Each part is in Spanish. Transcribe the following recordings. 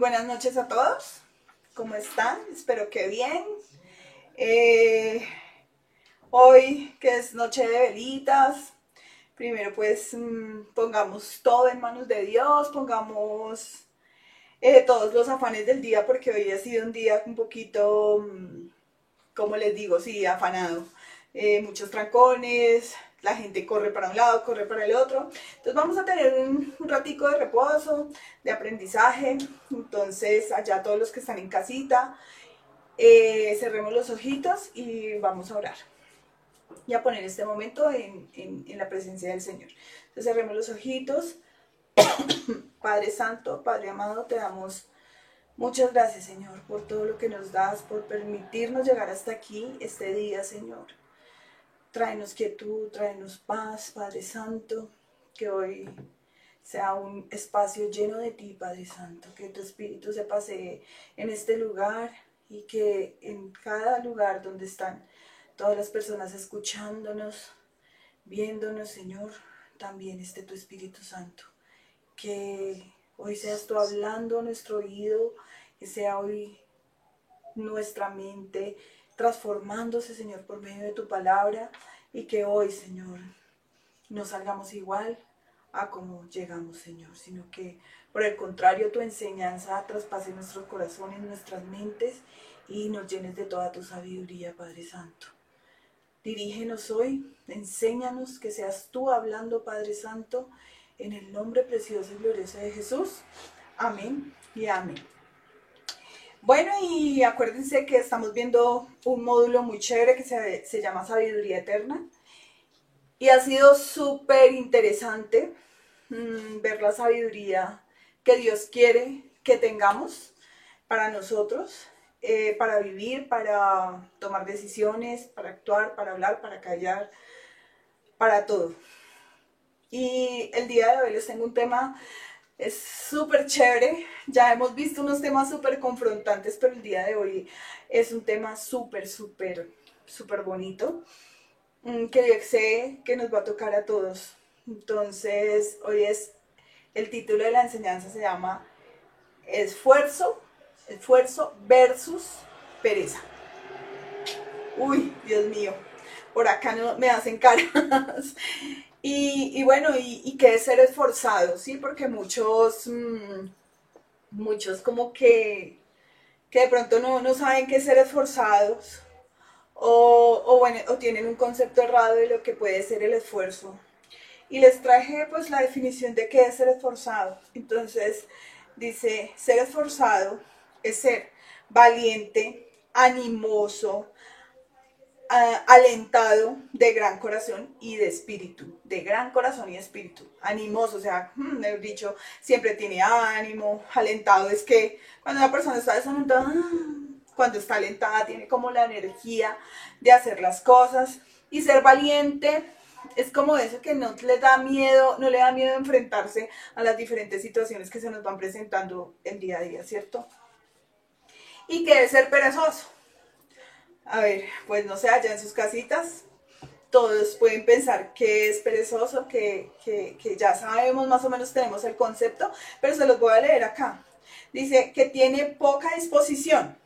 buenas noches a todos. ¿Cómo están? Espero que bien. Eh, hoy, que es noche de velitas, primero pues mm, pongamos todo en manos de Dios, pongamos eh, todos los afanes del día, porque hoy ha sido un día un poquito, mm, como les digo, sí, afanado. Eh, muchos trancones, la gente corre para un lado, corre para el otro. Entonces vamos a tener un, ratico de reposo, de aprendizaje. Entonces allá todos los que están en casita, eh, cerremos los ojitos y vamos a orar. Y a poner este momento en, en la presencia del Señor. Entonces cerremos los ojitos. Padre Santo, Padre amado, te damos muchas gracias, Señor, por todo lo que nos das, por permitirnos llegar hasta aquí este día, Señor. Tráenos quietud, tráenos paz, Padre Santo, que hoy sea un espacio lleno de ti, Padre Santo, que tu Espíritu se pase en este lugar y que en cada lugar donde están todas las personas escuchándonos, viéndonos, Señor, también esté tu Espíritu Santo. Que hoy seas tú hablando a nuestro oído, que sea hoy nuestra mente transformándose, Señor, por medio de tu palabra y que hoy, Señor, no salgamos igual a como llegamos, Señor, sino que por el contrario tu enseñanza traspase nuestros corazones, nuestras mentes y nos llenes de toda tu sabiduría, Padre Santo. Dirígenos hoy, enséñanos que seas tú hablando, Padre Santo, en el nombre precioso y glorioso de Jesús. Amén y amén. Bueno, y acuérdense que estamos viendo un módulo muy chévere que se, llama Sabiduría Eterna. Y ha sido súper interesante mm, ver la sabiduría que Dios quiere que tengamos para nosotros, eh, para vivir, para tomar decisiones, para actuar, para hablar, para callar, para todo. Y el día de hoy les tengo un tema es súper chévere. Ya hemos visto unos temas súper confrontantes, pero el día de hoy es un tema súper, súper, súper bonito mm, que yo sé que nos va a tocar a todos. Entonces, hoy es el título de la enseñanza se llama Esfuerzo, esfuerzo versus pereza. Uy, Dios mío, por acá no me hacen caras. Y, bueno, y, y, que es ser esforzado, ¿sí? Porque muchos, mm, muchos como que, que de pronto no, no saben qué es ser esforzados o, o, bueno, o tienen un concepto errado de lo que puede ser el esfuerzo. Y les traje pues la definición de qué es ser esforzado. Entonces dice, ser esforzado es ser valiente, animoso, alentado de gran corazón y de espíritu, de gran corazón y espíritu, animoso, o sea, hmm, he dicho, siempre tiene ánimo, alentado, es que cuando una persona está desalentada, cuando está alentada tiene como la energía de hacer las cosas y ser valiente es como eso que no le da miedo, no le da miedo enfrentarse a las diferentes situaciones que se nos van presentando el día a día, ¿cierto? Y que es ser perezoso a ver, pues no sé, allá en sus casitas, todos pueden pensar que es perezoso, que, ya sabemos más o menos, tenemos el concepto, pero se los voy a leer acá. Dice que tiene poca disposición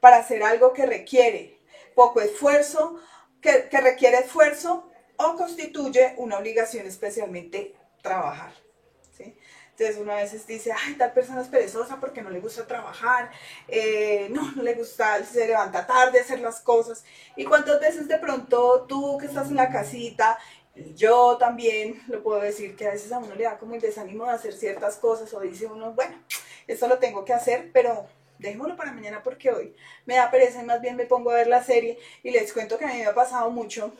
para hacer algo que requiere poco esfuerzo, que, que requiere esfuerzo o constituye una obligación especialmente trabajar. Entonces uno a veces dice, ay, tal persona es perezosa porque no le gusta trabajar, eh, no, no le gusta, se levanta tarde hacer las cosas. Y cuántas veces de pronto tú que estás en la casita, yo también lo puedo decir que a veces a uno le da como el desánimo de hacer ciertas cosas o dice uno, bueno, esto lo tengo que hacer, pero dejémoslo para mañana porque hoy me da pereza y más bien me pongo a ver la serie y les cuento que a mí me ha pasado mucho.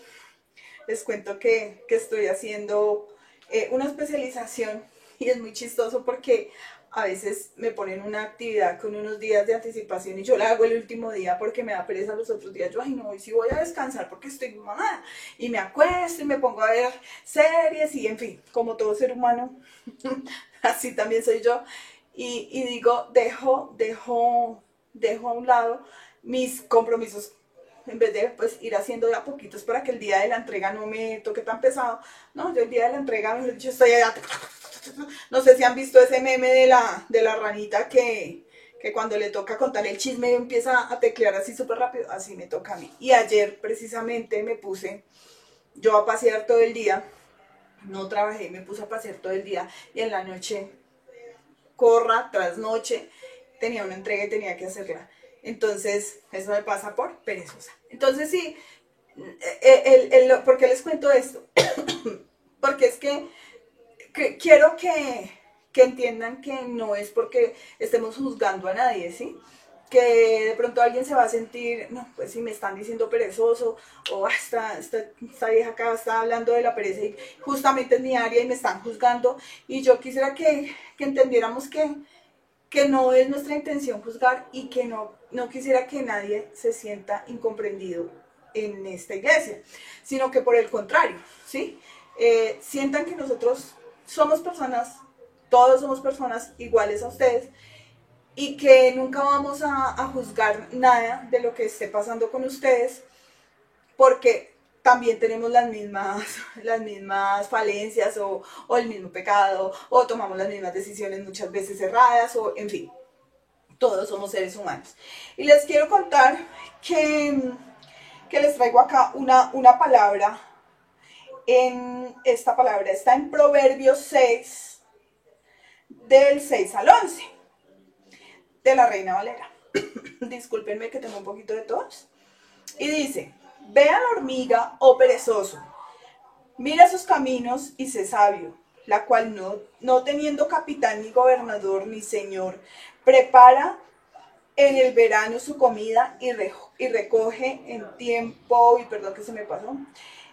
Les cuento que, estoy haciendo eh, una especialización y es muy chistoso porque a veces me ponen una actividad con unos días de anticipación y yo la hago el último día porque me da pereza los otros días. Yo, ay, no, hoy sí voy a descansar porque estoy mamá. Y me acuesto y me pongo a ver series y, en fin, como todo ser humano, así también soy yo. Y, digo, dejo, dejo, dejo a un lado mis compromisos en vez de pues ir haciendo de a poquitos para que el día de la entrega no me toque tan pesado. No, yo el día de la entrega, dicho, estoy allá no sé si han visto ese meme de la, de la ranita que, que cuando le toca contar el chisme empieza a teclear así súper rápido, así me toca a mí. Y ayer precisamente me puse yo a pasear todo el día, no trabajé, me puse a pasear todo el día y en la noche, corra, tras noche, tenía una entrega y tenía que hacerla. Entonces, eso me pasa por perezosa. Entonces, sí, eh, el, ¿por qué les cuento esto? porque es que, quiero que, que, entiendan que no es porque estemos juzgando a nadie, ¿sí? Que de pronto alguien se va a sentir, no, pues si me están diciendo perezoso, o ah, esta, esta, vieja acá está hablando de la pereza y justamente es mi área y me están juzgando. Y yo quisiera que, que entendiéramos que, que no es nuestra intención juzgar y que no, no quisiera que nadie se sienta incomprendido en esta iglesia, sino que por el contrario, ¿sí? Eh, sientan que nosotros somos personas, todos somos personas iguales a ustedes y que nunca vamos a, juzgar nada de lo que esté pasando con ustedes porque también tenemos las mismas, las mismas falencias o, o, el mismo pecado o tomamos las mismas decisiones muchas veces erradas o en fin, todos somos seres humanos. Y les quiero contar que que les traigo acá una, una palabra. En esta palabra está en Proverbios 6, del 6 al 11, de la Reina Valera. Discúlpenme que tengo un poquito de tos. Y dice, ve a la hormiga, oh perezoso, mira sus caminos y sé sabio, la cual no, no teniendo capitán ni gobernador ni señor, prepara en el verano su comida y, y recoge en tiempo, y perdón que se me pasó,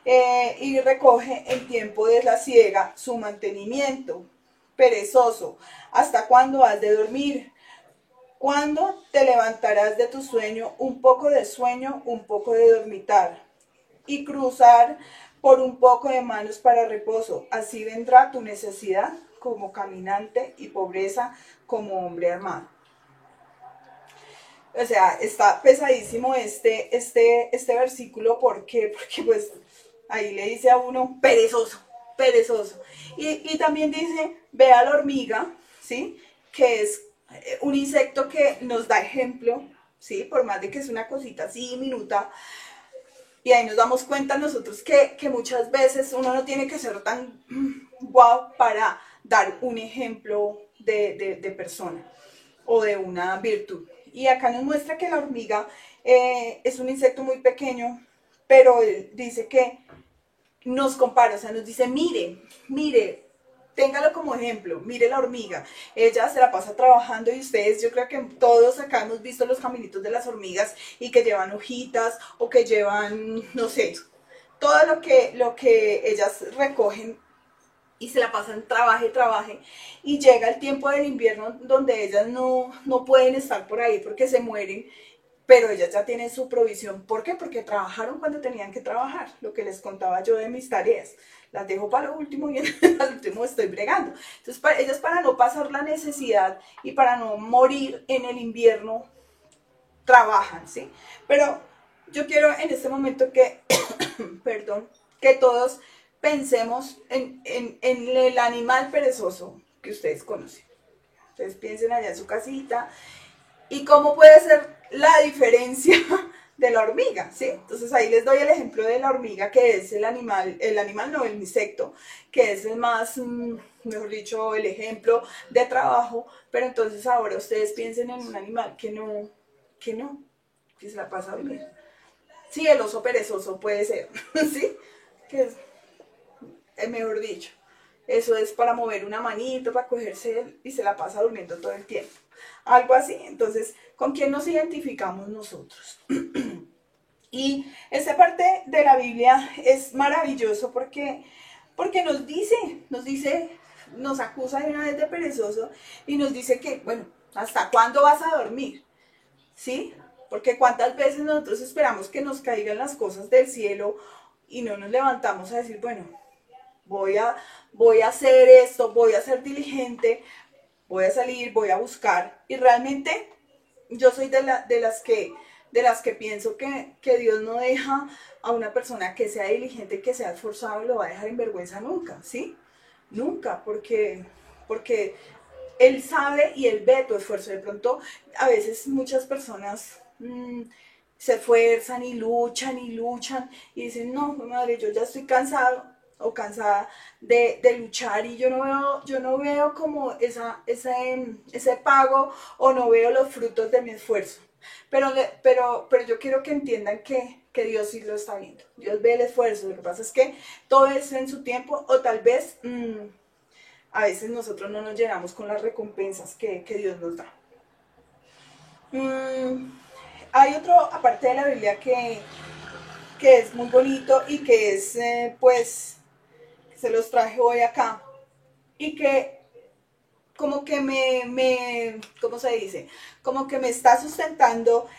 eh, y recoge en tiempo de la siega su mantenimiento. Perezoso, ¿hasta cuándo has de dormir? ¿Cuándo te levantarás de tu sueño? Un poco de sueño, un poco de dormitar. Y cruzar por un poco de manos para reposo. Así vendrá tu necesidad como caminante y pobreza como hombre armado. O sea, está pesadísimo este, este, este versículo. Porque pues ahí le dice a uno perezoso, perezoso. Y, también dice, ve a la hormiga, ¿sí? Que es eh, un insecto que nos da ejemplo, ¿sí? Por más de que es una cosita así minuta. Y ahí nos damos cuenta nosotros que, muchas veces uno no tiene que ser tan guau para dar un ejemplo de, de persona o de una virtud. Y acá nos muestra que la hormiga eh, es un insecto muy pequeño, pero dice que nos compara, o sea, nos dice, mire, mire, téngalo como ejemplo, mire la hormiga, ella se la pasa trabajando y ustedes, yo creo que todos acá hemos visto los caminitos de las hormigas y que llevan hojitas o que llevan, no sé, todo lo que, lo que ellas recogen y se la pasan trabaje, trabaje, y llega el tiempo del invierno donde ellas no, no pueden estar por ahí porque se mueren, pero ellas ya tienen su provisión. ¿Por qué? Porque trabajaron cuando tenían que trabajar, lo que les contaba yo de mis tareas. Las dejo para lo último y al último estoy bregando. Entonces, para, ellas para no pasar la necesidad y para no morir en el invierno, trabajan, ¿sí? Pero yo quiero en este momento que, perdón, que todos pensemos en, el animal perezoso que ustedes conocen. Ustedes piensen allá en su casita y cómo puede ser la diferencia de la hormiga, ¿sí? Entonces ahí les doy el ejemplo de la hormiga, que es el animal, el animal no, el insecto, que es el más, mm, mejor dicho, el ejemplo de trabajo, pero entonces ahora ustedes piensen en un animal que no, que no, que se la pasa dormir. Sí, el oso perezoso puede ser, ¿sí? Que es es mejor dicho. Eso es para mover una manito, para cogerse y se la pasa durmiendo todo el tiempo. Algo así. Entonces, ¿con quién nos identificamos nosotros? y esta parte de la Biblia es maravilloso porque, porque nos dice, nos dice, nos acusa de una vez de perezoso y nos dice que, bueno, ¿hasta cuándo vas a dormir? ¿Sí? Porque cuántas veces nosotros esperamos que nos caigan las cosas del cielo y no nos levantamos a decir, bueno, voy a, voy a hacer esto, voy a ser diligente, voy a salir, voy a buscar. Y realmente yo soy de, de las que de las que pienso que, Dios no deja a una persona que sea diligente, que sea esforzado, lo va a dejar en vergüenza nunca, ¿sí? Nunca, porque, porque Él sabe y Él ve tu esfuerzo. De pronto, a veces muchas personas mm, se esfuerzan y luchan y luchan y dicen, no, madre, yo ya estoy cansado o cansada de, luchar y yo no veo, yo no veo como esa, ese, ese pago o no veo los frutos de mi esfuerzo. Pero, pero, pero yo quiero que entiendan que, Dios sí lo está viendo. Dios ve el esfuerzo. Lo que pasa es que todo es en su tiempo o tal vez mm, a veces nosotros no nos llenamos con las recompensas que, Dios nos da. Mm, hay otro, aparte de la Biblia, que, que es muy bonito y que es, eh, pues, se los traje hoy acá. Y que como que me, me, ¿cómo se dice? Como que me está sustentando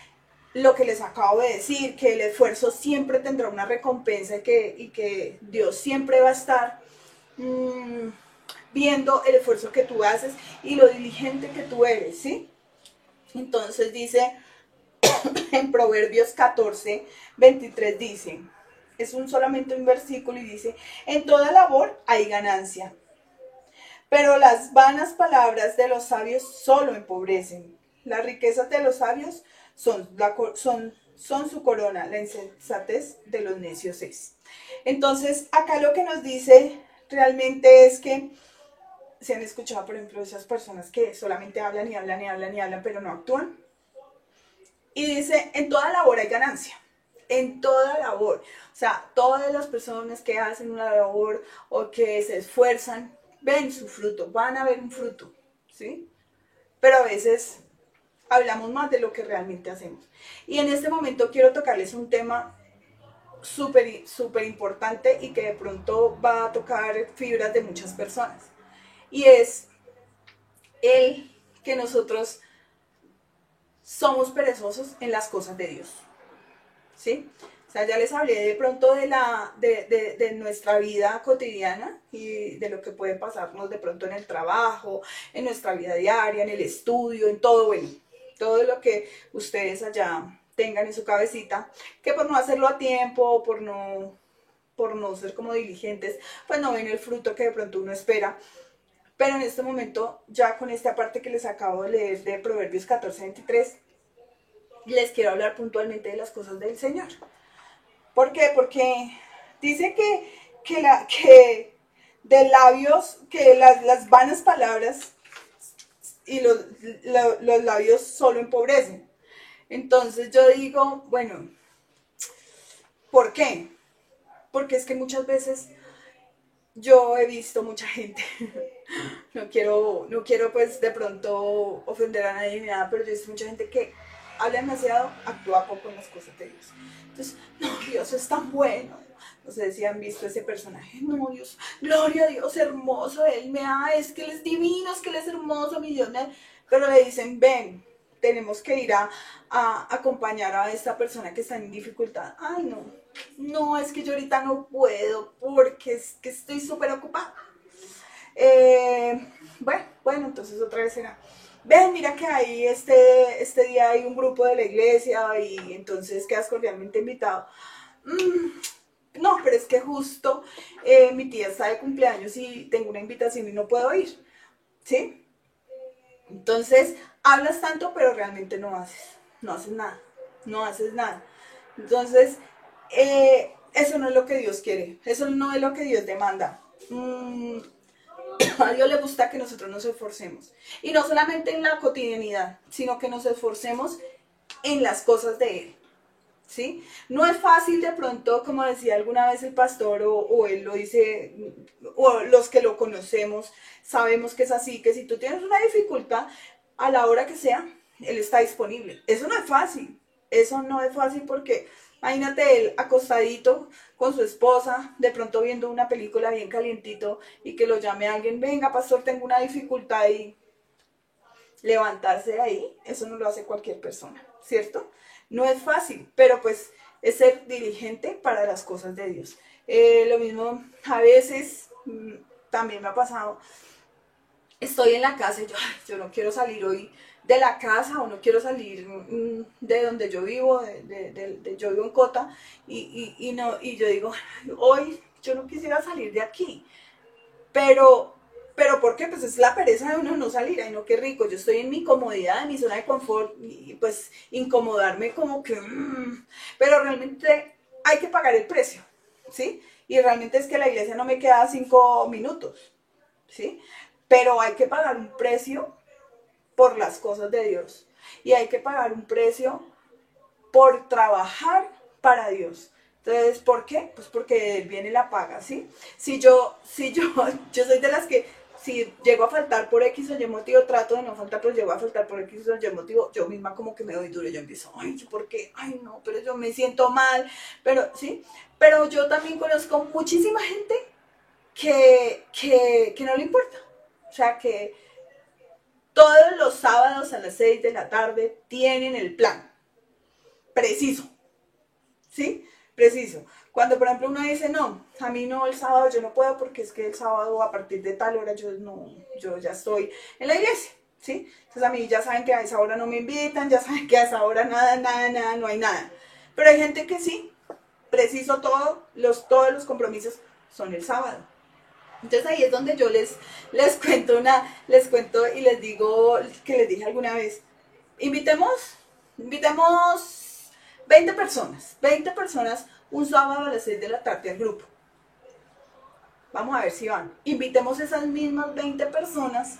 lo que les acabo de decir, que el esfuerzo siempre tendrá una recompensa y que, y que Dios siempre va a estar mm, viendo el esfuerzo que tú haces y lo diligente que tú eres, ¿sí? Entonces dice en Proverbios 14, 23 dice, es un solamente un versículo y dice, en toda labor hay ganancia pero las vanas palabras de los sabios solo empobrecen. Las riquezas de los sabios son, son, su corona, la insensatez de los necios es. Entonces, acá lo que nos dice realmente es que se han escuchado, por ejemplo, esas personas que solamente hablan y hablan y hablan y hablan, pero no actúan. Y dice, en toda labor hay ganancia, en toda labor. O sea, todas las personas que hacen una labor o que se esfuerzan ven su fruto, van a ver un fruto, ¿sí? Pero a veces hablamos más de lo que realmente hacemos. Y en este momento quiero tocarles un tema súper, súper importante y que de pronto va a tocar fibras de muchas personas. Y es el que nosotros somos perezosos en las cosas de Dios. ¿Sí? sea, ya les hablé de pronto de, la, de, de, nuestra vida cotidiana y de lo que puede pasarnos de pronto en el trabajo, en nuestra vida diaria, en el estudio, en todo, bueno, todo lo que ustedes allá tengan en su cabecita, que por no hacerlo a tiempo, por no, por no ser como diligentes, pues no ven el fruto que de pronto uno espera. Pero en este momento, ya con esta parte que les acabo de leer de Proverbios 14, 23, les quiero hablar puntualmente de las cosas del Señor. ¿Por qué? Porque dice que, la, que de labios, que las, vanas palabras y los, los labios solo empobrecen. Entonces yo digo, bueno, ¿por qué? Porque es que muchas veces yo he visto mucha gente, no quiero, no quiero pues de pronto ofender a nadie ni nada, pero yo he visto mucha gente que habla demasiado, actúa poco en las cosas de Dios. Entonces, no, Dios es tan bueno. No sé si han visto ese personaje. No, Dios, gloria a Dios, hermoso. Él me ama, es que Él es divino, es que Él es hermoso, mi Dios. Pero le dicen, ven, tenemos que ir a, acompañar a esta persona que está en dificultad. Ay, no, no, es que yo ahorita no puedo porque es que estoy súper ocupada. Eh, bueno, bueno, entonces otra vez será ven, mira que ahí este, este día hay un grupo de la iglesia y entonces quedas cordialmente invitado. Mm, no, pero es que justo eh, mi tía está de cumpleaños y tengo una invitación y no puedo ir. ¿Sí? Entonces, hablas tanto, pero realmente no haces. No haces nada. No haces nada. Entonces, eh, eso no es lo que Dios quiere. Eso no es lo que Dios demanda. Mm, a Dios le gusta que nosotros nos esforcemos. Y no solamente en la cotidianidad, sino que nos esforcemos en las cosas de Él. ¿Sí? No es fácil de pronto, como decía alguna vez el pastor, o, él lo dice, o los que lo conocemos, sabemos que es así, que si tú tienes una dificultad, a la hora que sea, Él está disponible. Eso no es fácil. Eso no es fácil porque Imagínate él acostadito con su esposa, de pronto viendo una película bien calientito y que lo llame alguien, venga pastor, tengo una dificultad y levantarse de ahí, eso no lo hace cualquier persona, ¿cierto? No es fácil, pero pues es ser diligente para las cosas de Dios. Eh, lo mismo, a veces mm, también me ha pasado, estoy en la casa y yo, yo no quiero salir hoy de la casa o no quiero salir mm, de donde yo vivo, de, yo vivo en Cota, y, no, y yo digo, hoy yo no quisiera salir de aquí, pero pero ¿por qué? Pues es la pereza de uno no salir, ay no, qué rico, yo estoy en mi comodidad, en mi zona de confort, y pues incomodarme como que, mm, pero realmente hay que pagar el precio, ¿sí? Y realmente es que la iglesia no me queda cinco minutos, ¿sí? Pero hay que pagar un precio por las cosas de Dios. Y hay que pagar un precio por trabajar para Dios. Entonces, ¿por qué? Pues porque Él viene y la paga, ¿sí? Si yo, si yo, yo soy de las que si llego a faltar por X o Y motivo, trato de no faltar, pero llego a faltar por X o Y motivo, yo misma como que me doy duro, yo empiezo, ay, ¿por qué? Ay, no, pero yo me siento mal, pero, ¿sí? Pero yo también conozco muchísima gente que, que, que no le importa, o sea, que todos los sábados a las 6 de la tarde tienen el plan, preciso, ¿sí? Preciso. Cuando, por ejemplo, uno dice, no, a mí no, el sábado yo no puedo porque es que el sábado a partir de tal hora yo no, yo ya estoy en la iglesia, ¿sí? Entonces a mí ya saben que a esa hora no me invitan, ya saben que a esa hora nada, nada, nada, no hay nada. Pero hay gente que sí, preciso todo, los, todos los compromisos son el sábado. Entonces ahí es donde yo les, les cuento una, les cuento y les digo que les dije alguna vez, invitemos, invitemos 20 personas, 20 personas un sábado a las 6 de la tarde al grupo. Vamos a ver si van. Invitemos esas mismas 20 personas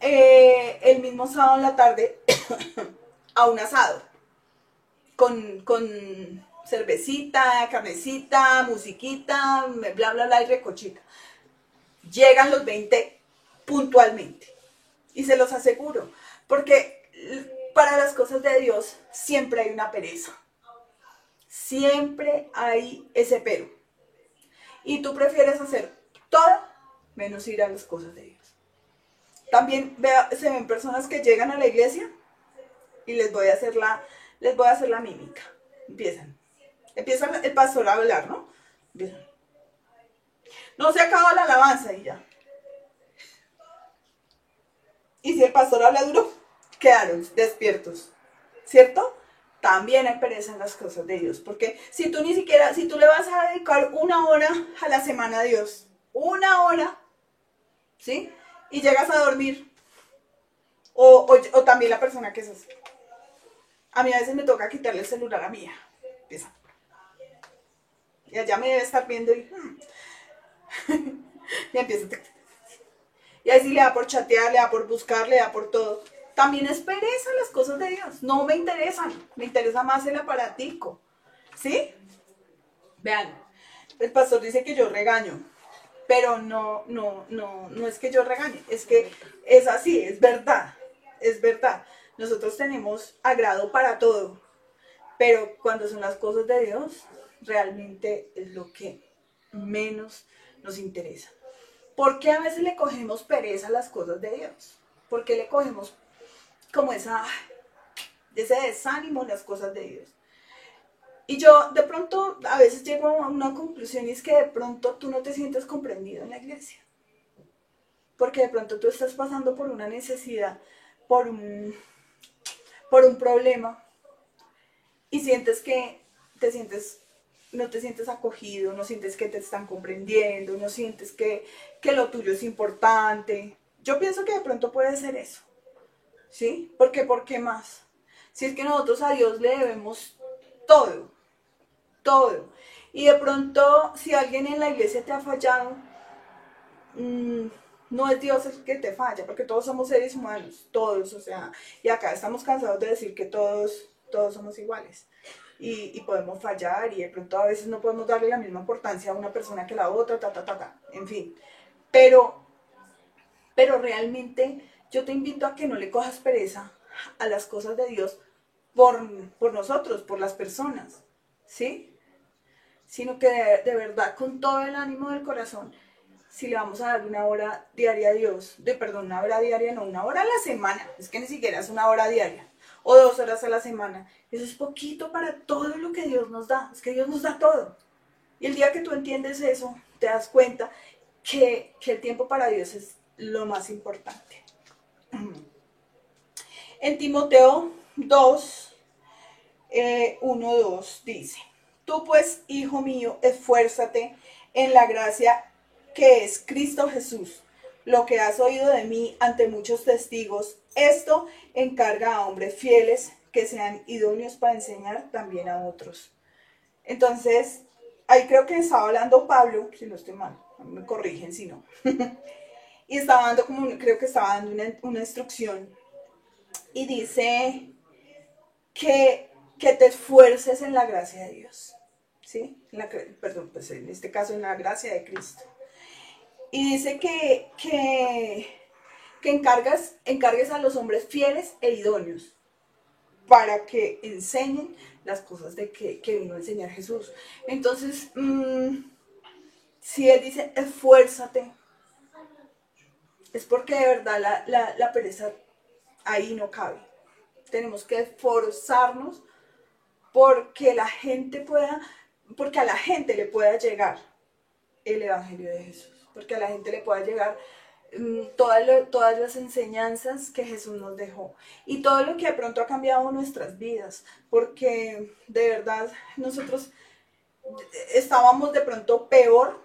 eh, el mismo sábado en la tarde a un asado. Con, con cervecita, carnecita, musiquita, bla, bla, bla y recochita. Llegan los 20 puntualmente. Y se los aseguro. Porque para las cosas de Dios siempre hay una pereza. Siempre hay ese pero. Y tú prefieres hacer todo menos ir a las cosas de Dios. También se ven personas que llegan a la iglesia y les voy a hacer la, les voy a hacer la mímica. Empiezan. Empiezan el pastor a hablar, ¿no? Empiezan. No se acaba la alabanza y ya. Y si el pastor habla duro, quedaron despiertos. ¿Cierto? también hay pereza en las cosas de Dios. Porque si tú ni siquiera, si tú le vas a dedicar una hora a la semana a Dios, una hora, ¿sí? Y llegas a dormir, o, también la persona que es así. A mí a veces me toca quitarle el celular a mía. Empieza. Y allá me debe estar viendo y... Hmm. y empieza. Y ahí sí le da por chatear, le da por buscar, le da por todo. También es pereza las cosas de Dios. No me interesan. Me interesa más el aparatico. ¿Sí? Vean, el pastor dice que yo regaño. Pero no, no, no, no es que yo regañe. Es que es así, es verdad. Es verdad. Nosotros tenemos agrado para todo. Pero cuando son las cosas de Dios, realmente es lo que menos nos interesa. ¿Por qué a veces le cogemos pereza a las cosas de Dios? ¿Por qué le cogemos como esa, ese desánimo en las cosas de Dios. Y yo de pronto a veces llego a una conclusión y es que de pronto tú no te sientes comprendido en la iglesia. Porque de pronto tú estás pasando por una necesidad, por un, por un problema y sientes que te sientes no te sientes acogido, no sientes que te están comprendiendo, no sientes que, que lo tuyo es importante. Yo pienso que de pronto puede ser eso. ¿Sí? ¿Por qué? ¿Por qué más? Si es que nosotros a Dios le debemos todo, todo. Y de pronto, si alguien en la iglesia te ha fallado, mm, no es Dios el que te falla, porque todos somos seres humanos, todos, o sea, y acá estamos cansados de decir que todos, todos somos iguales. Y, y, podemos fallar y de pronto a veces no podemos darle la misma importancia a una persona que a la otra, ta, ta, ta, ta, en fin. Pero, pero realmente yo te invito a que no le cojas pereza a las cosas de Dios por, por nosotros, por las personas, ¿sí? Sino que de, verdad, con todo el ánimo del corazón, si le vamos a dar una hora diaria a Dios, de perdón, una hora diaria, no, una hora a la semana, es que ni siquiera es una hora diaria, o dos horas a la semana, eso es poquito para todo lo que Dios nos da, es que Dios nos da todo. Y el día que tú entiendes eso, te das cuenta que, que el tiempo para Dios es lo más importante. En Timoteo 2, 1, 2 dice, tú pues, hijo mío, esfuérzate en la gracia que es Cristo Jesús. lo que has oído de mí ante muchos testigos. Esto encarga a hombres fieles que sean idóneos para enseñar también a otros. Entonces, ahí creo que estaba hablando Pablo, si no estoy mal, me corrigen si no. y estaba dando como, creo que estaba dando una, instrucción. Y dice que, que te esfuerces en la gracia de Dios. ¿Sí? perdón, pues en este caso en la gracia de Cristo. Y dice que, que, que encargas, encargues a los hombres fieles e idóneos para que enseñen las cosas de que, vino a enseñar Jesús. Entonces, mm, si Él dice, esfuérzate, es porque de verdad la, pereza ahí no cabe. Tenemos que esforzarnos porque la gente pueda, porque a la gente le pueda llegar el Evangelio de Jesús, porque a la gente le pueda llegar Mm, todas, todas las enseñanzas que Jesús nos dejó y todo lo que de pronto ha cambiado nuestras vidas, porque de verdad nosotros estábamos de pronto peor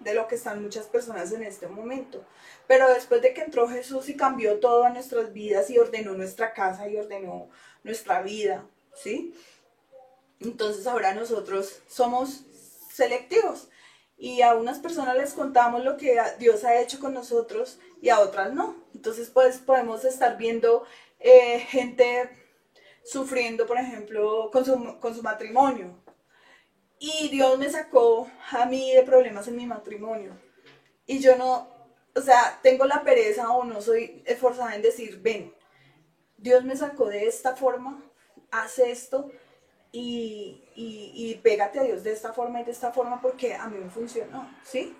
de lo que están muchas personas en este momento. Pero después de que entró Jesús y cambió todo a nuestras vidas y ordenó nuestra casa y ordenó nuestra vida, ¿sí? Entonces ahora nosotros somos selectivos y a unas personas les contamos lo que Dios ha hecho con nosotros y a otras no. Entonces, pues podemos estar viendo eh, gente sufriendo, por ejemplo, con su, con su matrimonio. Y Dios me sacó a mí de problemas en mi matrimonio. Y yo no, o sea, tengo la pereza o no soy esforzada en decir, ven, Dios me sacó de esta forma, haz esto, y, pégate a Dios de esta forma y de esta forma porque a mí me funcionó, ¿sí?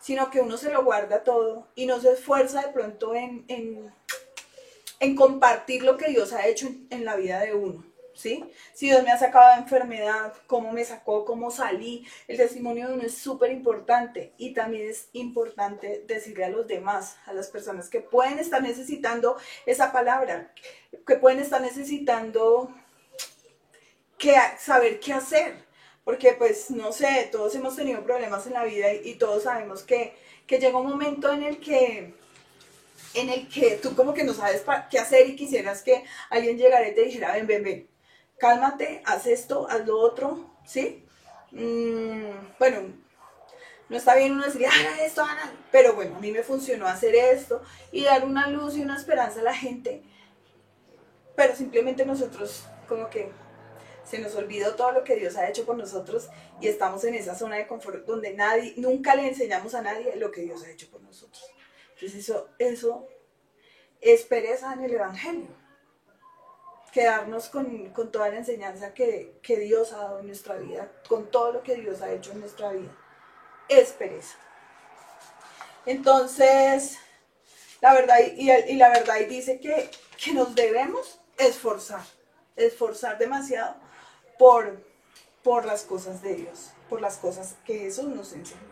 Sino que uno se lo guarda todo y no se esfuerza de pronto en, en, compartir lo que Dios ha hecho en, la vida de uno. ¿Sí? Si Dios me ha sacado de enfermedad, cómo me sacó, cómo salí, el testimonio de uno es súper importante y también es importante decirle a los demás, a las personas que pueden estar necesitando esa palabra, que pueden estar necesitando saber qué hacer. Porque pues no sé, todos hemos tenido problemas en la vida y, todos sabemos que, que, llega un momento en el que en el que tú como que no sabes qué hacer y quisieras que alguien llegara y te dijera, ven, ven, ven, cálmate, haz esto, haz lo otro, ¿sí? Mm, bueno, no está bien uno decir, haga esto, haga, pero bueno, a mí me funcionó hacer esto y dar una luz y una esperanza a la gente, pero simplemente nosotros como que se nos olvidó todo lo que Dios ha hecho por nosotros y estamos en esa zona de confort donde nadie, nunca le enseñamos a nadie lo que Dios ha hecho por nosotros. Entonces eso, eso es pereza en el Evangelio. Quedarnos con, toda la enseñanza que, Dios ha dado en nuestra vida, con todo lo que Dios ha hecho en nuestra vida. Es pereza. Entonces, la verdad, y la verdad dice que, que nos debemos esforzar, esforzar demasiado por, por las cosas de Dios, por las cosas que Jesús nos enseñó.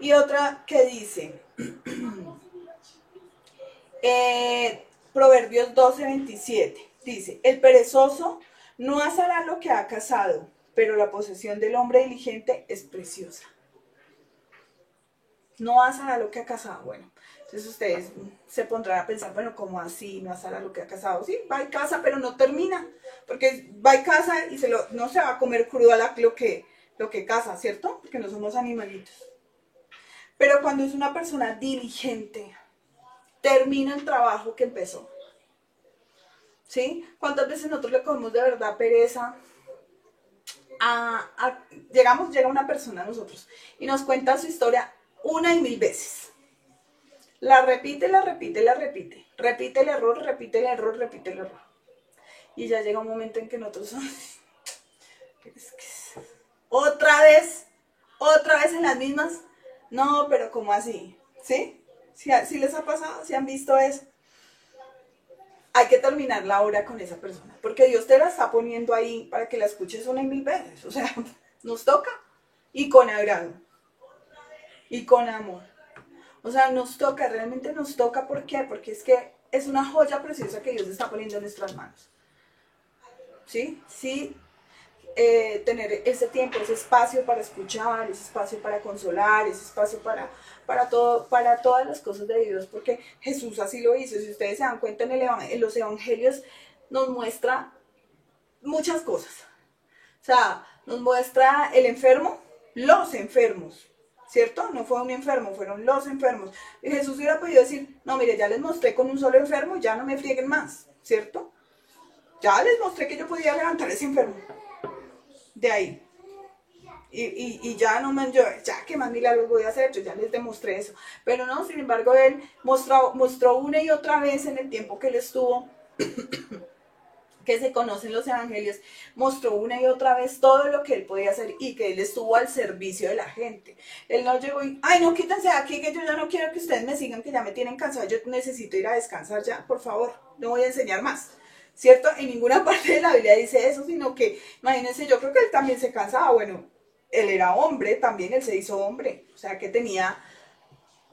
Y otra que dice, eh, Proverbios 12, 27, dice, el perezoso no asará lo que ha cazado, pero la posesión del hombre diligente es preciosa. No asará lo que ha cazado. Bueno, entonces ustedes se pondrán a pensar, bueno, ¿cómo así? No asará lo que ha cazado. Sí, va y casa, pero no termina porque va y caza y se lo, no se va a comer crudo a la, lo, que, lo que caza, ¿cierto? Porque no somos animalitos. Pero cuando es una persona diligente, termina el trabajo que empezó. ¿Sí? ¿Cuántas veces nosotros le comemos de verdad pereza? llegamos, llega una persona a nosotros y nos cuenta su historia una y mil veces. La repite, la repite, la repite. Repite el error, repite el error, repite el error. Y ya llega un momento en que nosotros otra vez, otra vez en las mismas. No, pero ¿cómo así? ¿Sí? ¿Sí, les ha pasado? ¿Si han visto eso? Hay que terminar la hora con esa persona, porque Dios te la está poniendo ahí para que la escuches una y mil veces. O sea, nos toca y con agrado y con amor. O sea, nos toca, realmente nos toca, ¿por qué? Porque es que es una joya preciosa que Dios está poniendo en nuestras manos. ¿sí? Sí, eh, tener ese tiempo, ese espacio para escuchar, ese espacio para consolar, ese espacio para, para, todo, para todas las cosas de Dios, porque Jesús así lo hizo. Si ustedes se dan cuenta en, en los evangelios, nos muestra muchas cosas. O sea, nos muestra el enfermo, los enfermos, ¿cierto? No fue un enfermo, fueron los enfermos. Y Jesús hubiera podido decir, no, mire, ya les mostré con un solo enfermo, ya no me frieguen más, ¿cierto? Ya les mostré que yo podía levantar ese enfermo de ahí. Y, ya no me, yo, ya que más milagros voy a hacer, yo ya les demostré eso. Pero no, sin embargo, él mostró, mostró una y otra vez en el tiempo que él estuvo, que se conocen los evangelios, mostró una y otra vez todo lo que él podía hacer y que él estuvo al servicio de la gente. Él no llegó y, ay, no, quítense aquí, que yo ya no quiero que ustedes me sigan, que ya me tienen cansado, yo necesito ir a descansar ya, por favor, no voy a enseñar más. ¿cierto? En ninguna parte de la Biblia dice eso, sino que, imagínense, yo creo que él también se cansaba, bueno, él era hombre, también él se hizo hombre, o sea, que tenía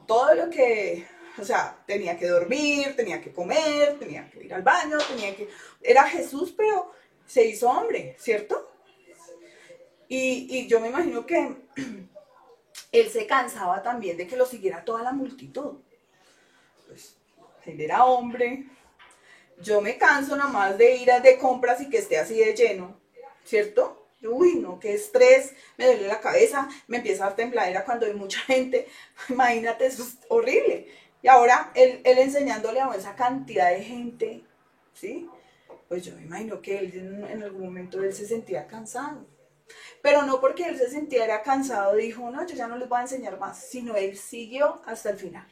todo lo que, o sea, tenía que dormir, tenía que comer, tenía que ir al baño, tenía que, era Jesús, pero se hizo hombre, ¿cierto? Y, y yo me imagino que él se cansaba también de que lo siguiera toda la multitud. Pues él era hombre, yo me canso nada más de ir a de compras y que esté así de lleno, ¿cierto? Uy, no, qué estrés, me duele la cabeza, me empieza a dar tembladera cuando hay mucha gente. Imagínate, eso es horrible. Y ahora él, enseñándole a esa cantidad de gente, ¿sí? Pues yo me imagino que él en, algún momento él se sentía cansado. Pero no porque él se sintiera cansado, dijo, no, yo ya no les voy a enseñar más, sino él siguió hasta el final.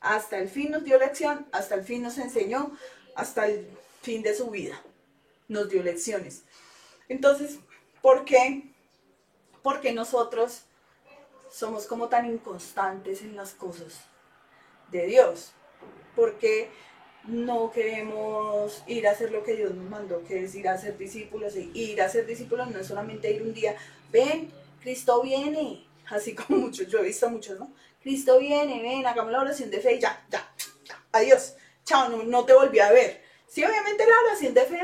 Hasta el fin nos dio lección, hasta el fin nos enseñó, hasta el fin de su vida. Nos dio lecciones. Entonces, ¿por qué? Porque nosotros somos como tan inconstantes en las cosas de Dios. Porque no queremos ir a hacer lo que Dios nos mandó, que es ir a ser discípulos. Y ir a ser discípulos no es solamente ir un día, ven, Cristo viene. Así como muchos, yo he visto muchos, ¿no? Cristo viene, ven, hagamos la oración de fe y ya, ya, ya, adiós chao, no, te volví a ver. Sí, obviamente la oración de fe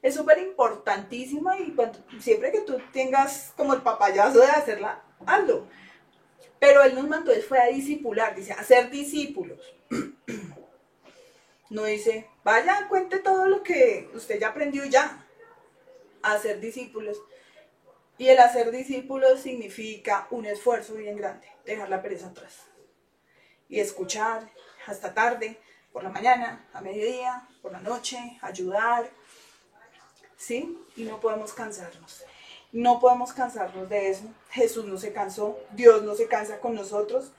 es súper importantísima y siempre que tú tengas como el papayazo de hacerla, hazlo. Pero él nos mandó, él fue a discipular, dice, a ser discípulos. No dice, vaya, cuente todo lo que usted ya aprendió ya. A ser discípulos. Y el hacer discípulos significa un esfuerzo bien grande, dejar la pereza atrás. Y escuchar hasta tarde, por la mañana, a mediodía, por la noche, ayudar, ¿sí? Y no podemos cansarnos. No podemos cansarnos de eso. Jesús no se cansó, Dios no se cansa con nosotros.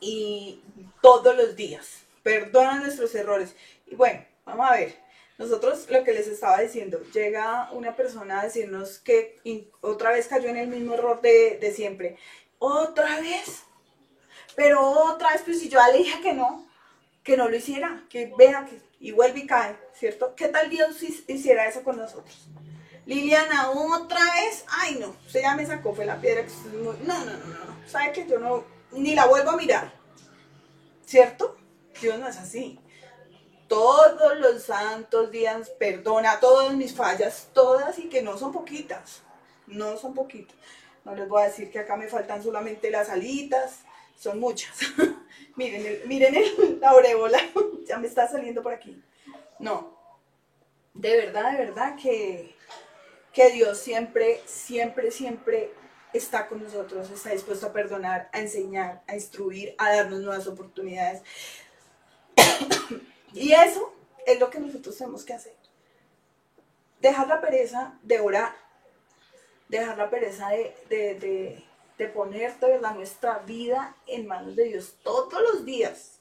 Y todos los días, perdona nuestros errores. Y bueno, vamos a ver. Nosotros lo que les estaba diciendo, llega una persona a decirnos que otra vez cayó en el mismo error de, siempre. Otra vez. Pero otra vez, pues si yo ya le dije que no, que no lo hiciera, que vea que y vuelve y cae, ¿cierto? ¿Qué tal Dios hiciera eso con nosotros? Liliana, otra vez, ay no, usted ya me sacó, fue la piedra no, no, no, no, sabe que yo no, ni la vuelvo a mirar, ¿cierto? Dios no es así. Todos los santos días perdona todas mis fallas, todas y que no son poquitas, no son poquitas. No les voy a decir que acá me faltan solamente las alitas, son muchas. miren, miren el, la auréola, ya me está saliendo por aquí. No, de verdad, de verdad que, que Dios siempre, siempre, siempre está con nosotros, está dispuesto a perdonar, a enseñar, a instruir, a darnos nuevas oportunidades. y eso es lo que nosotros tenemos que hacer. Dejar la pereza de orar, dejar la pereza de de poner de nuestra vida en manos de Dios todos los días,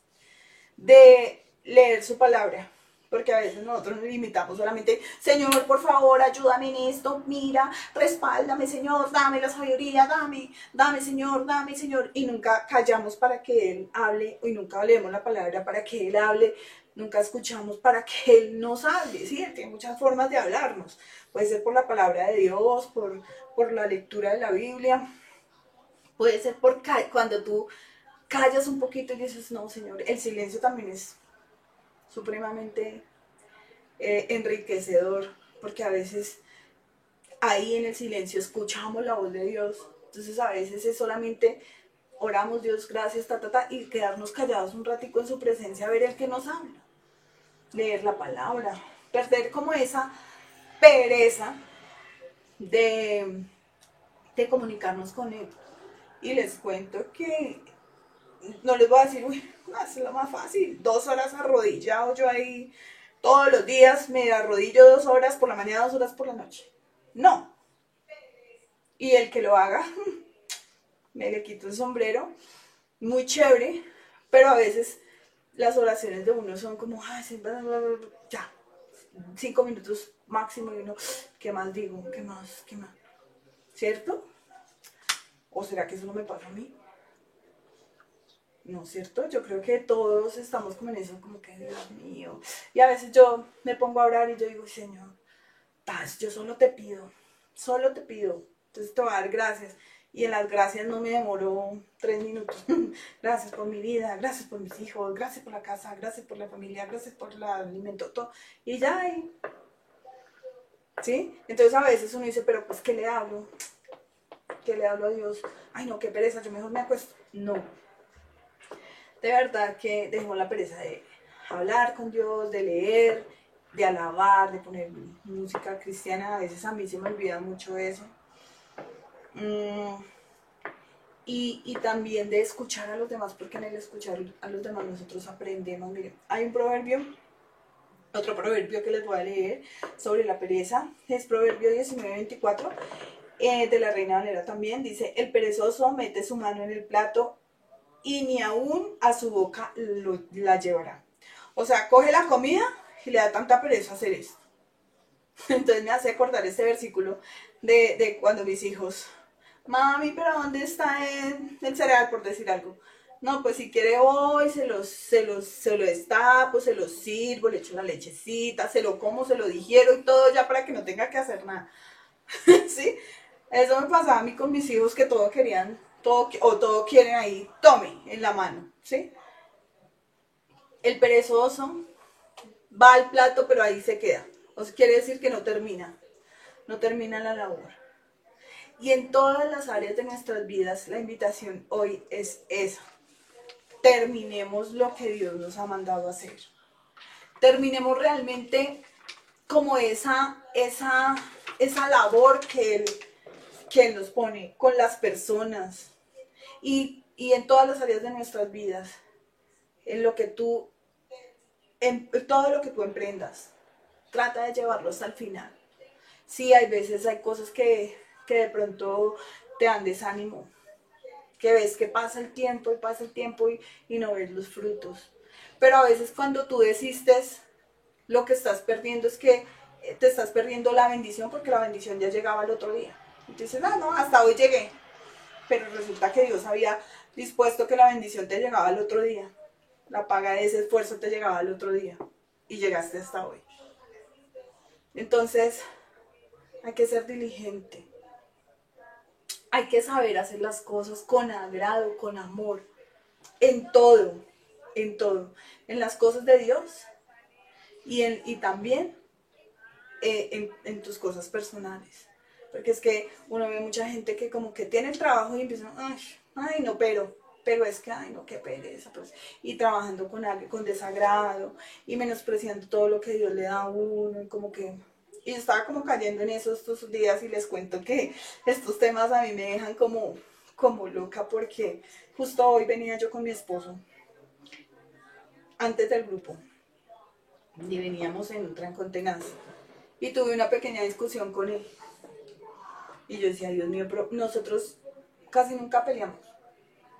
de leer su palabra, porque a veces nosotros nos limitamos solamente, Señor, por favor, ayúdame en esto, mira, respáldame, Señor, dame la sabiduría, dame, dame, Señor, dame, Señor, y nunca callamos para que Él hable, y nunca leemos la palabra para que Él hable, nunca escuchamos para que Él nos hable, ¿sí? Él tiene muchas formas de hablarnos, puede ser por la palabra de Dios, por, por la lectura de la Biblia, Puede ser por cuando tú callas un poquito y dices, no, Señor, el silencio también es supremamente eh, enriquecedor, porque a veces ahí en el silencio escuchamos la voz de Dios. Entonces a veces es solamente oramos Dios, gracias, ta, y quedarnos callados un ratico en su presencia, ver el que nos habla. Leer la palabra, perder como esa pereza de comunicarnos con Él. Y les cuento que no les voy a decir, uy, es lo más fácil, dos horas arrodillado yo ahí todos los días, me arrodillo dos horas por la mañana, dos horas por la noche. No. Y el que lo haga, me le quito el sombrero, muy chévere, pero a veces las oraciones de uno son como, ay, ya, cinco minutos máximo y uno, ¿qué más digo? ¿Qué más? ¿Qué más? ¿Cierto? ¿O será que eso no me pasa a mí? No, ¿cierto? Yo creo que todos estamos como en eso, como que, Dios mío. Y a veces yo me pongo a orar y yo digo, Señor, paz, yo solo te pido, solo te pido. Entonces te voy a dar gracias. Y en las gracias no me demoró tres minutos. gracias por mi vida, gracias por mis hijos, gracias por la casa, gracias por la familia, gracias por el alimento, todo. Y ya, ¿sí? Entonces a veces uno dice, pero pues, ¿qué le hablo? ¿Qué le hablo a Dios? Ay, no, qué pereza, yo mejor me acuesto. No. De verdad que dejemos la pereza de hablar con Dios, de leer, de alabar, de poner música cristiana. A veces a mí se me olvida mucho eso Mm, y, también de escuchar a los demás, porque en el escuchar a los demás nosotros aprendemos. Miren, hay un proverbio, otro proverbio que les voy a leer sobre la pereza, es Proverbio 19:24, eh, de la Reina Valera también, dice, el perezoso mete su mano en el plato y ni aún a su boca la llevará. O sea, coge la comida y le da tanta pereza hacer esto. Entonces me hace acordar este versículo de, de cuando mis hijos mami, pero ¿dónde está el, cereal, por decir algo? No, pues si quiere hoy, se los, se los, se lo destapo, se lo sirvo, le echo la lechecita, se lo como, se lo digiero y todo ya para que no tenga que hacer nada. ¿Sí? Eso me pasaba a mí con mis hijos que todo querían, o todo quieren ahí, tome, en la mano, ¿sí? El perezoso va al plato, pero ahí se queda. O sea, quiere decir que no termina, no termina la labor. Y en todas las áreas de nuestras vidas, la invitación hoy es esa. Terminemos lo que Dios nos ha mandado a hacer. Terminemos realmente como esa, esa, esa labor que Él, que nos pone con las personas y, en todas las áreas de nuestras vidas. En lo que tú, en todo lo que tú emprendas, trata de llevarlo hasta el final. Sí, hay veces, hay cosas que que de pronto te dan desánimo, que ves que pasa el tiempo y pasa el tiempo y, no ves los frutos. Pero a veces cuando tú desistes, lo que estás perdiendo es que eh, te estás perdiendo la bendición porque la bendición ya llegaba el otro día. Y dices, ah, no, hasta hoy llegué. Pero resulta que Dios había dispuesto que la bendición te llegaba el otro día. La paga de ese esfuerzo te llegaba el otro día. Y llegaste hasta hoy. Entonces, hay que ser diligente hay que saber hacer las cosas con agrado, con amor, en todo, en todo, en las cosas de Dios y, en, y también eh, en, tus cosas personales. Porque es que uno ve mucha gente que como que tiene el trabajo y empieza, ay, ay no, pero, pero es que, ay, no, qué pereza, pues. Y trabajando con, con desagrado y menospreciando todo lo que Dios le da a uno y como que y estaba como cayendo en eso estos días y les cuento que estos temas a mí me dejan como, como loca porque justo hoy venía yo con mi esposo antes del grupo y veníamos en un tren con y tuve una pequeña discusión con él y yo decía, Dios mío, pero nosotros casi nunca peleamos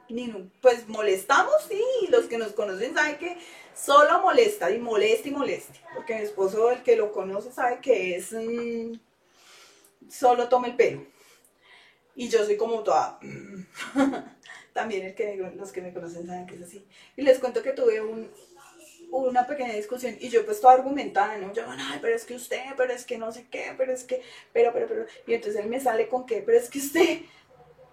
ni pues molestamos, sí, los que nos conocen saben que solo molesta y molesta y molesta, porque mi esposo, el que lo conoce, sabe que es, solo toma el pelo. Y yo soy como toda, también el que, los que me conocen saben que es así. Y les cuento que tuve un, una pequeña discusión y yo pues toda argumentada, ¿no? Yo, ay, pero es que usted, pero es que no sé qué, pero es que, pero, pero, pero. Y entonces él me sale con qué, pero es que usted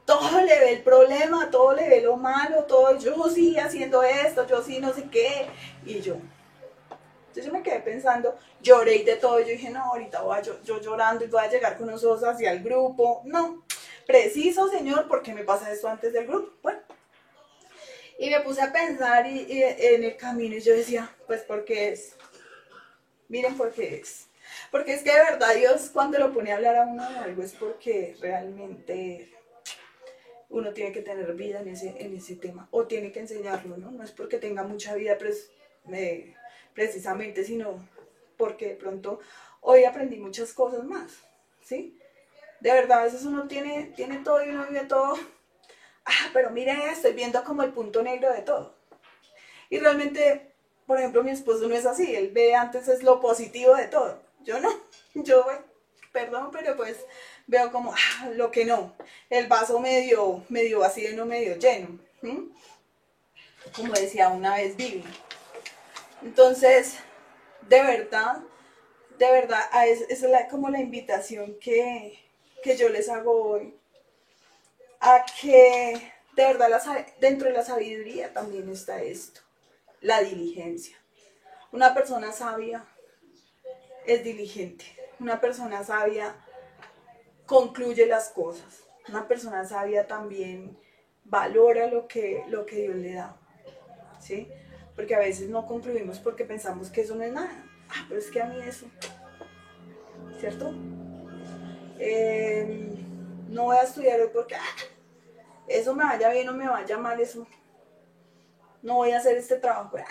todo le ve el problema, todo le ve lo malo, todo, yo sí haciendo esto, yo sí no sé qué. Y yo, Entonces yo me quedé pensando, lloré y de todo, yo dije, no, ahorita voy yo, yo llorando y voy a llegar con los ojos hacia el grupo. No, preciso, señor, ¿por qué me pasa esto antes del grupo? Bueno. Y me puse a pensar y, en el camino y yo decía, pues porque es. Miren por qué es. Porque es que de verdad Dios cuando lo pone a hablar a uno de algo es porque realmente uno tiene que tener vida en ese, en ese tema o tiene que enseñarlo, ¿no? No es porque tenga mucha vida, me, precisamente, sino porque de pronto hoy aprendí muchas cosas más, ¿sí? De verdad, a veces uno tiene, tiene todo y uno vive todo, ah, pero miren, estoy viendo como el punto negro de todo. Y realmente, por ejemplo, mi esposo no es así, él ve antes es lo positivo de todo. Yo no, yo, perdón, pero pues veo como ah, lo que no, el vaso medio, medio vacío y no medio lleno. Como decía una vez Vivi. Entonces, de verdad, de verdad, esa es como la invitación que, yo les hago hoy. A que de verdad dentro de la sabiduría también está esto, la diligencia. Una persona sabia es diligente. Una persona sabia concluye las cosas. Una persona sabia también valora lo que, lo que Dios le da. ¿Sí? Porque a veces no concluimos porque pensamos que eso no es nada. Ah, pero es que a mí eso. ¿Cierto? Em, no voy a estudiar hoy porque ah, eso me vaya bien o me vaya mal, eso. No voy a hacer este trabajo. Ah,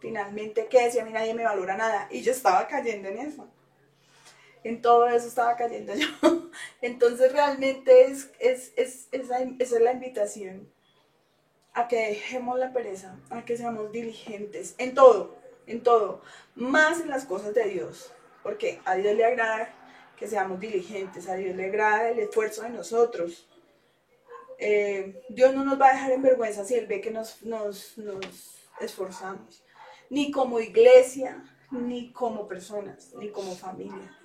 finalmente, ¿qué decía? A mí nadie me valora nada. Y yo estaba cayendo en eso. En todo eso estaba cayendo yo. Entonces realmente es, es, es, esa, esa es la invitación a que dejemos la pereza, a que seamos diligentes en todo, en todo, más en las cosas de Dios, porque a Dios le agrada que seamos diligentes, a Dios le agrada el esfuerzo de nosotros. Eh, Dios no nos va a dejar en vergüenza si Él ve que nos, nos, nos esforzamos, ni como iglesia, ni como personas, ni como familia.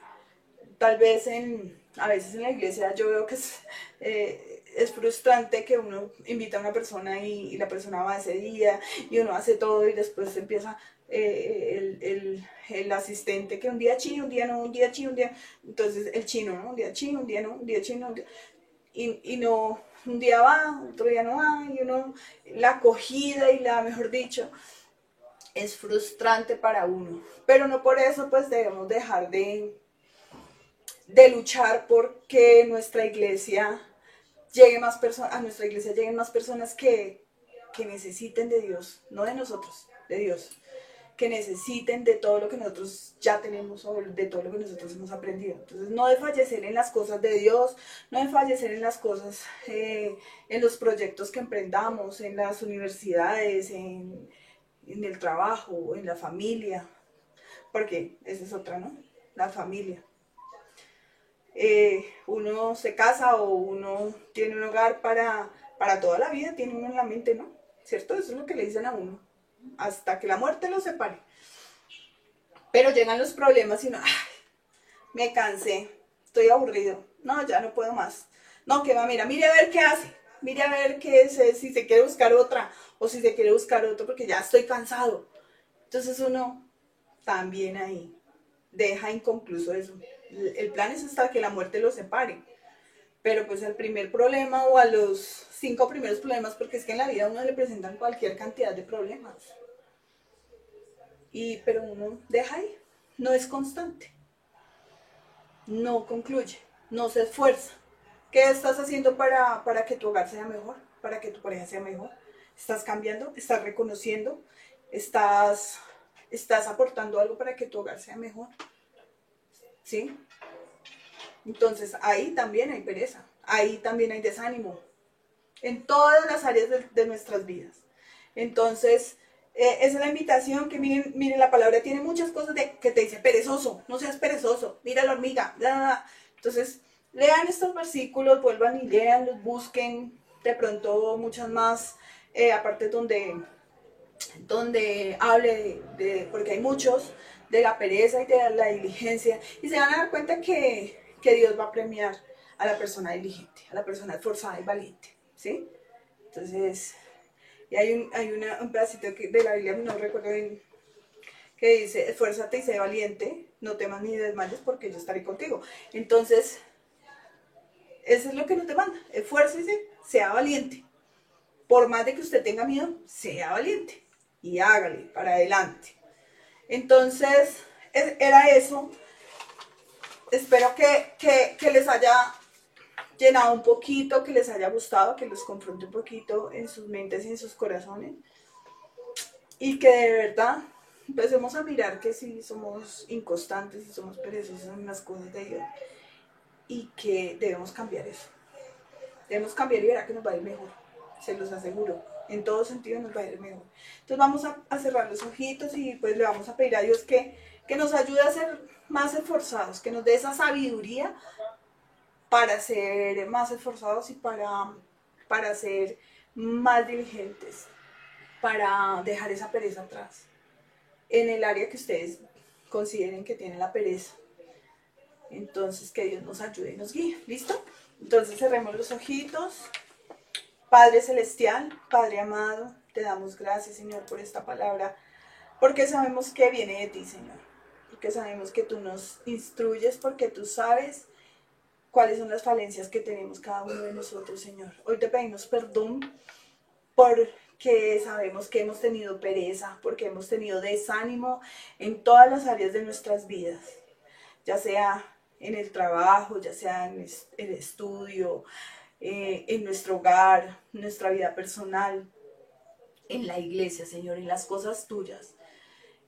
Tal vez en, a veces en la iglesia yo veo que es, eh, frustrante que uno invita a una persona y, la persona va ese día y uno hace todo y después empieza eh, el, asistente que un día chino, un día no, un día chino, un día... Entonces el chino, ¿no? Un día chino, un día no, un día chino, Y, y no, un día va, otro día no va, y uno, la acogida y la, mejor dicho, es frustrante para uno. Pero no por eso pues debemos dejar de, de luchar porque nuestra iglesia llegue más personas, a nuestra iglesia lleguen más personas que, que necesiten de Dios, no de nosotros, de Dios, que necesiten de todo lo que nosotros ya tenemos o de todo lo que nosotros hemos aprendido. Entonces, no de fallecer en las cosas de Dios, no de fallecer en las cosas, eh, en los proyectos que emprendamos, en las universidades, en, en el trabajo, en la familia, porque esa es otra, ¿no? La familia. Eh, uno se casa o uno tiene un hogar para, para toda la vida, tiene uno en la mente, ¿no? ¿Cierto? Eso es lo que le dicen a uno, hasta que la muerte lo separe. Pero llegan los problemas y uno, ay, me cansé, estoy aburrido, no, ya no puedo más. No, que va, mira, mire a ver qué hace, mire a ver qué es, si se quiere buscar otra o si se quiere buscar otro porque ya estoy cansado. Entonces uno también ahí deja inconcluso eso el plan es hasta que la muerte los separe. Pero pues el primer problema o a los cinco primeros problemas, porque es que en la vida uno le presentan cualquier cantidad de problemas. Y, pero uno deja ahí, no es constante, no concluye, no se esfuerza. ¿Qué estás haciendo para, para que tu hogar sea mejor? Para que tu pareja sea mejor. ¿Estás cambiando? ¿Estás reconociendo? ¿Estás, estás aportando algo para que tu hogar sea mejor? ¿sí? Entonces ahí también hay pereza, ahí también hay desánimo, en todas las áreas de, nuestras vidas. Entonces, eh, esa es la invitación que miren, miren, la palabra tiene muchas cosas de, que te dice perezoso, no seas perezoso, mira la hormiga, Entonces, lean estos versículos, vuelvan y leanlos, busquen de pronto muchas más, eh, aparte donde, donde hable de, porque hay muchos, de la pereza y de la diligencia y se van a dar cuenta que, Dios va a premiar a la persona diligente, a la persona esforzada y valiente, ¿sí? Entonces, y hay un, hay un pedacito de la Biblia, no recuerdo bien, que dice, esfuérzate y sé valiente, no temas ni desmayes porque yo estaré contigo. Entonces, eso es lo que nos demanda, esfuércese, sea valiente. Por más de que usted tenga miedo, sea valiente y hágale para adelante. Entonces, era eso. Espero que, que les haya llenado un poquito, que les haya gustado, que los confronte un poquito en sus mentes y en sus corazones. Y que de verdad empecemos a mirar que si somos inconstantes y somos perezosos en las cosas de Dios y que debemos cambiar eso. Debemos cambiar y verá que nos va a ir mejor, se los aseguro. En todo sentido nos va a ir mejor. Entonces vamos a, cerrar los ojitos y pues le vamos a pedir a Dios que, que nos ayude a ser más esforzados, que nos dé esa sabiduría para ser más esforzados y para, para ser más diligentes, para dejar esa pereza atrás en el área que ustedes consideren que tiene la pereza. Entonces, que Dios nos ayude y nos guíe. ¿Listo? Entonces, cerremos los ojitos. Padre Celestial, Padre amado, te damos gracias, Señor, por esta palabra, porque sabemos que viene de ti, Señor. Porque sabemos que tú nos instruyes, porque tú sabes cuáles son las falencias que tenemos cada uno de nosotros, Señor. Hoy te pedimos perdón por que sabemos que hemos tenido pereza, porque hemos tenido desánimo en todas las áreas de nuestras vidas, ya sea en el trabajo, ya sea en el estudio, eh, en nuestro hogar, nuestra vida personal, en la iglesia, Señor, en las cosas tuyas.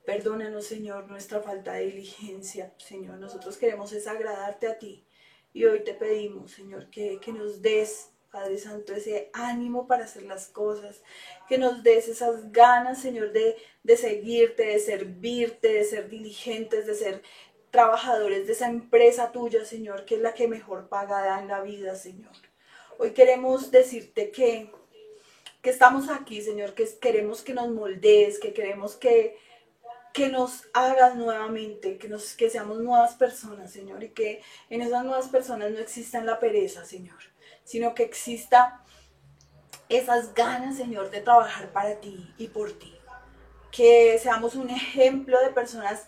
Perdónanos, Señor, nuestra falta de diligencia, Señor. Nosotros queremos es agradarte a ti. Y hoy te pedimos, Señor, que, que nos des Padre Santo, ese ánimo para hacer las cosas, que nos des esas ganas, Señor, de, de seguirte, de servirte, de ser diligentes, de ser trabajadores de esa empresa tuya, Señor, que es la que mejor paga en la vida, Señor. Hoy queremos decirte que, que estamos aquí, Señor, que queremos que nos moldees, que queremos que, que nos hagas nuevamente, que, nos, que seamos nuevas personas, Señor, y que en esas nuevas personas no exista la pereza, Señor sino que exista esas ganas, Señor, de trabajar para ti y por ti. Que seamos un ejemplo de personas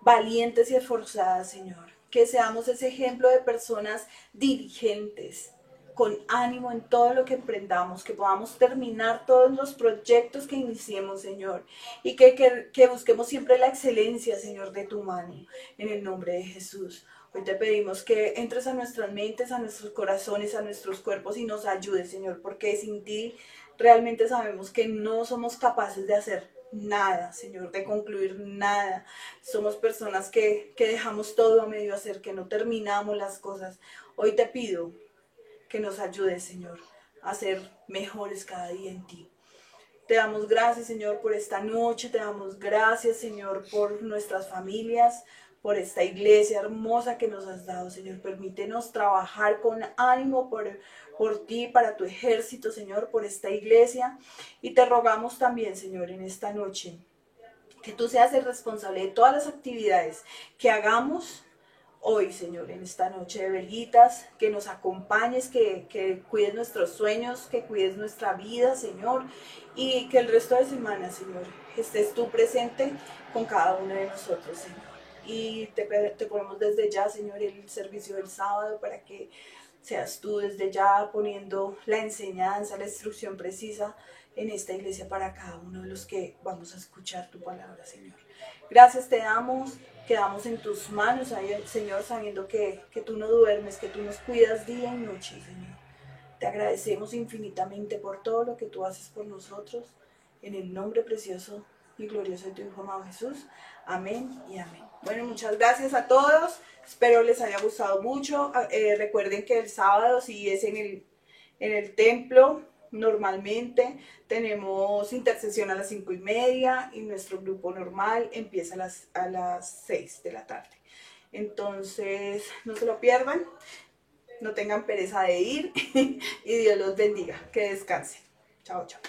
valientes y esforzadas, Señor. Que seamos ese ejemplo de personas dirigentes, con ánimo en todo lo que emprendamos, que podamos terminar todos los proyectos que iniciemos, Señor, y que, que, que busquemos siempre la excelencia, Señor, de tu mano, en el nombre de Jesús. Hoy te pedimos que entres a nuestras mentes, a nuestros corazones, a nuestros cuerpos y nos ayudes, Señor, porque sin ti realmente sabemos que no somos capaces de hacer nada, Señor, de concluir nada. Somos personas que, que dejamos todo a medio hacer, que no terminamos las cosas. Hoy te pido que nos ayudes, Señor, a ser mejores cada día en ti. Te damos gracias, Señor, por esta noche. Te damos gracias, Señor, por nuestras familias, por esta iglesia hermosa que nos has dado, Señor. Permítenos trabajar con ánimo por, por ti, para tu ejército, Señor, por esta iglesia. Y te rogamos también, Señor, en esta noche, que tú seas el responsable de todas las actividades que hagamos hoy, Señor, en esta noche de velitas, que nos acompañes, que, que, cuides nuestros sueños, que cuides nuestra vida, Señor, y que el resto de semana, Señor, estés tú presente con cada uno de nosotros, Señor y te, te ponemos desde ya, Señor, el servicio del sábado para que seas tú desde ya poniendo la enseñanza, la instrucción precisa en esta iglesia para cada uno de los que vamos a escuchar tu palabra, Señor. Gracias te damos, quedamos en tus manos, Señor, sabiendo que, que tú no duermes, que tú nos cuidas día y noche, Señor. Te agradecemos infinitamente por todo lo que tú haces por nosotros, en el nombre precioso y glorioso de tu Hijo amado Jesús. Amén y amén. Bueno, muchas gracias a todos. Espero les haya gustado mucho. Ah, eh, recuerden que el sábado, si es en el, en el templo, normalmente tenemos intercesión a las cinco y media y nuestro grupo normal empieza a las, a las 6 de la tarde. Entonces, no se lo pierdan, no tengan pereza de ir y Dios los bendiga. Que descansen. Chao, chao.